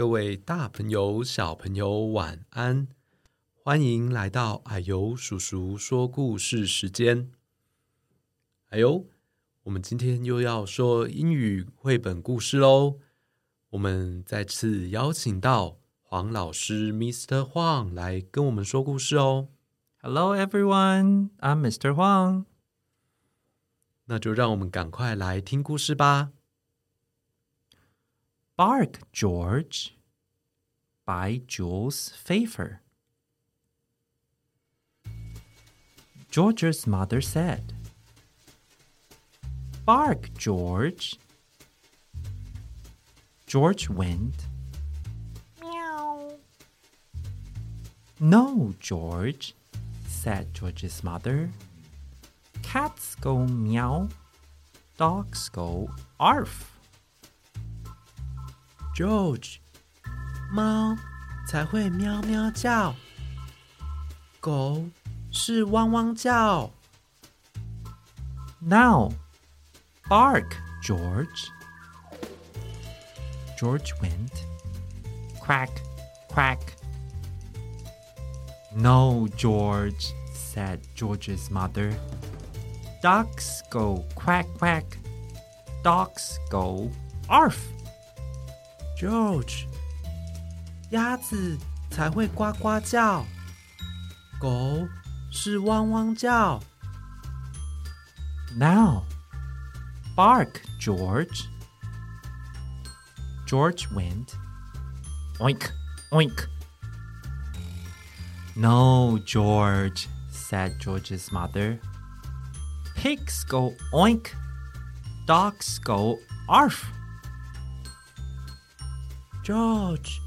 各位大朋友、小朋友，晚安！欢迎来到矮油叔叔说故事时间。哎呦，我们今天又要说英语绘本故事喽！我们再次邀请到黄老师 Mr. Huang 来跟我们说故事哦。Hello, everyone. I'm Mr. Huang. 那就让我们赶快来听故事吧。Bark, George. By Jules Feiffer. George's mother said, Bark, George. George went. Meow. No, George, said George's mother. Cats go meow, dogs go arf. George，猫才会喵喵叫，狗是汪汪叫。 Now, bark, George. George went. Quack, quack. No, George, said George's mother. Ducks go quack, quack. Dogs go arf. George，鸭子才会呱呱叫，狗是汪汪叫。 Now, bark, George. George went. Oink, oink. No, George, said George's mother. Pigs go oink, dogs go arf. George，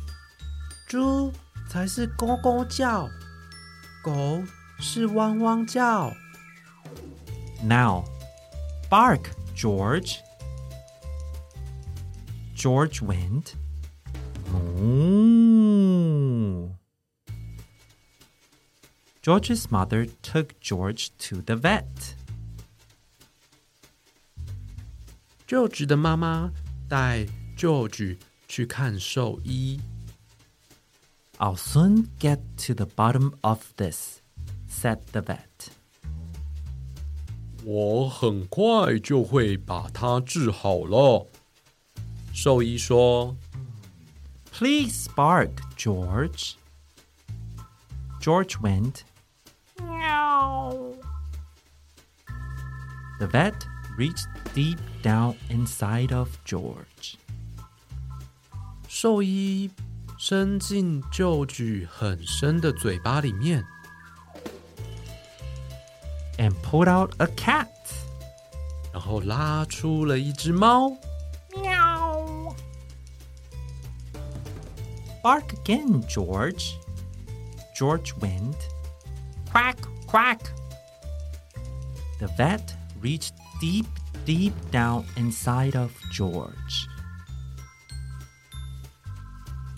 猪才是咕咕叫，狗是汪汪叫。 Now, bark, George. George went. Moo. George's mother took George to the vet. George 的妈妈带 George 去看兽医。 I'll soon get to the bottom of this, said the vet. 我很快就会把它治好了。兽医说 Please bark, George. George went. Meow. The vet reached deep down inside of George.：“ 兽医伸进 George 很深的嘴巴里面， and pulled out a cat. 然后拉出了一只猫。 Meow. Bark again, George. George went. Quack, quack. The vet reached deep, deep down inside of George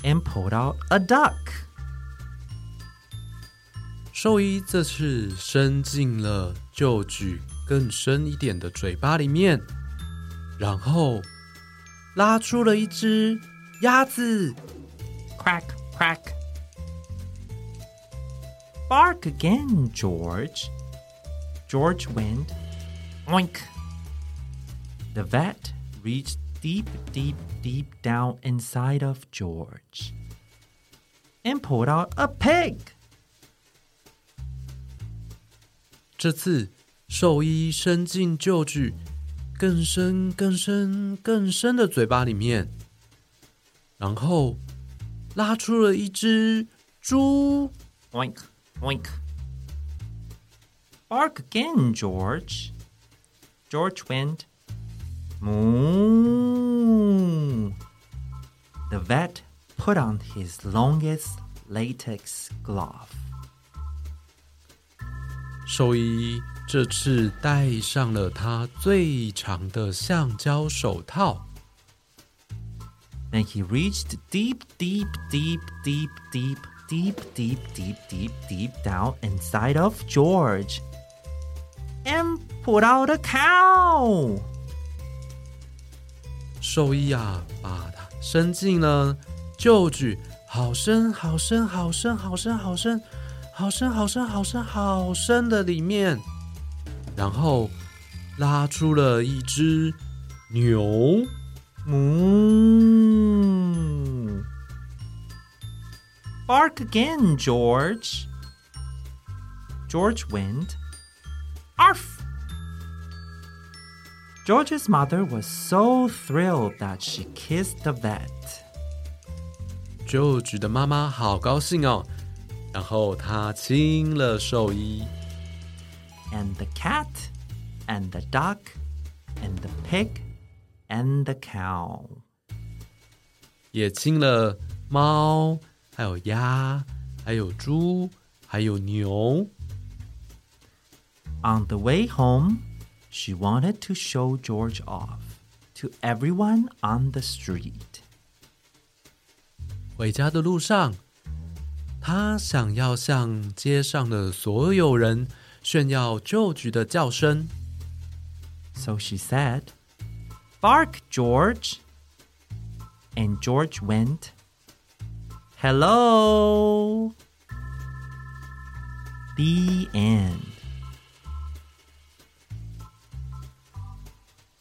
and pulled out a duck. 兽医这次伸进了 George 更深一点的嘴巴里面，然后拉出了一只鸭子。 Quack, quack. Bark again, George. George went. Oink. The vet reached deep, deep, deep down inside of George and pulled out a pig. 这次兽医伸进 George 更深、更深、更深的嘴巴里面，然后拉出了一只猪。 Oink, oink. Bark again, George. George went. Moo. The vet put on his longest latex glove. 兽医这次戴上了他最长的橡胶手套， Then he reached deep, deep, deep, deep, deep, deep, deep, deep, deep, deep down inside of George and put out a cow. 兽医啊，把它伸进了旧举好深好深好深好深好深好深好深好深好深的里面，然后拉出了一只牛。嗯 Bark again, George. George went. George's mother was so thrilled that she kissed the vet. 就举的妈妈好高兴哦，然后她亲了兽医。 And the cat, and the duck, and the pig, and the cow. 也亲了猫，还有鸭，还有猪，还有牛。 On the way home, she wanted to show George off to everyone on the street. 回家的路上，他想要向街上的所有人炫耀旧局的叫声。 So she said, Bark, George. And George went, Hello. The end.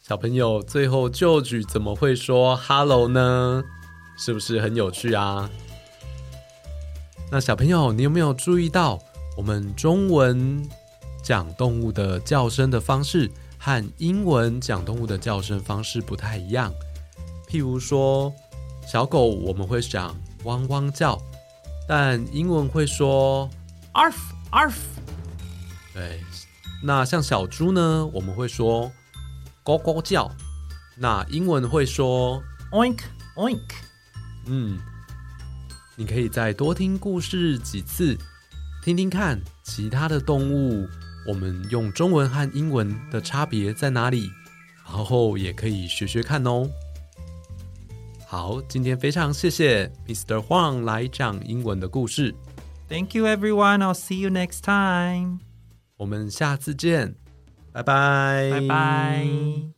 小朋友，最后旧局怎么会说 “hello” 呢？是不是很有趣啊？那小朋友，你有没有注意到，我们中文讲动物的叫声的方式和英文讲动物的叫声方式不太一样？譬如说，小狗我们会讲汪汪叫，但英文会说 Arf, arf. 对。那像小猪呢，我们会说咕咕叫，那英文会说 Oink, oink. 嗯，你可以再多听故事几次，听听看其他的动物，我们用中文和英文的差别在哪里，然后也可以学学看哦。好，今天非常谢谢 Mr. Huang 来讲英文的故事，Thank you, everyone. I'll see you next time. 我们下次见，拜拜，拜拜。